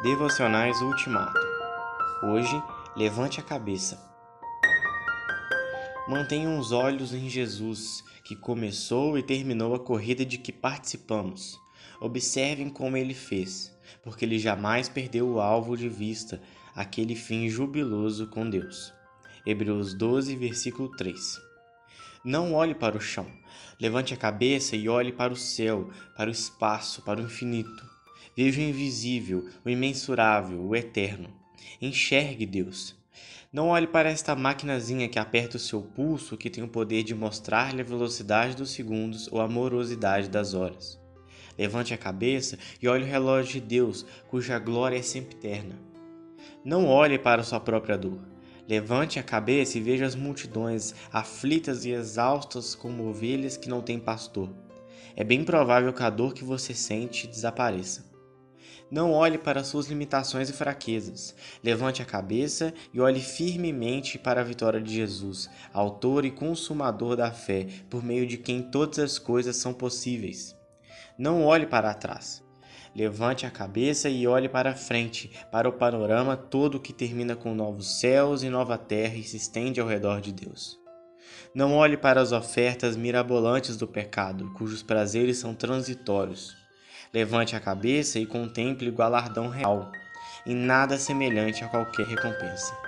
Devocionais Ultimato. Hoje, levante a cabeça. Mantenham os olhos em Jesus, que começou e terminou a corrida de que participamos. Observem como ele fez, porque ele jamais perdeu o alvo de vista, aquele fim jubiloso com Deus. Hebreus 12, versículo 3. Não olhe para o chão. Levante a cabeça e olhe para o céu, para o espaço, para o infinito. Veja o invisível, o imensurável, o eterno. Enxergue Deus. Não olhe para esta maquinazinha que aperta o seu pulso, que tem o poder de mostrar-lhe a velocidade dos segundos ou a morosidade das horas. Levante a cabeça e olhe o relógio de Deus, cuja glória é sempre eterna. Não olhe para sua própria dor. Levante a cabeça e veja as multidões, aflitas e exaustas como ovelhas que não têm pastor. É bem provável que a dor que você sente desapareça. Não olhe para suas limitações e fraquezas. Levante a cabeça e olhe firmemente para a vitória de Jesus, autor e consumador da fé, por meio de quem todas as coisas são possíveis. Não olhe para trás. Levante a cabeça e olhe para frente, para o panorama todo que termina com novos céus e nova terra e se estende ao redor de Deus. Não olhe para as ofertas mirabolantes do pecado, cujos prazeres são transitórios. Levante a cabeça e contemple o galardão real, e nada semelhante a qualquer recompensa.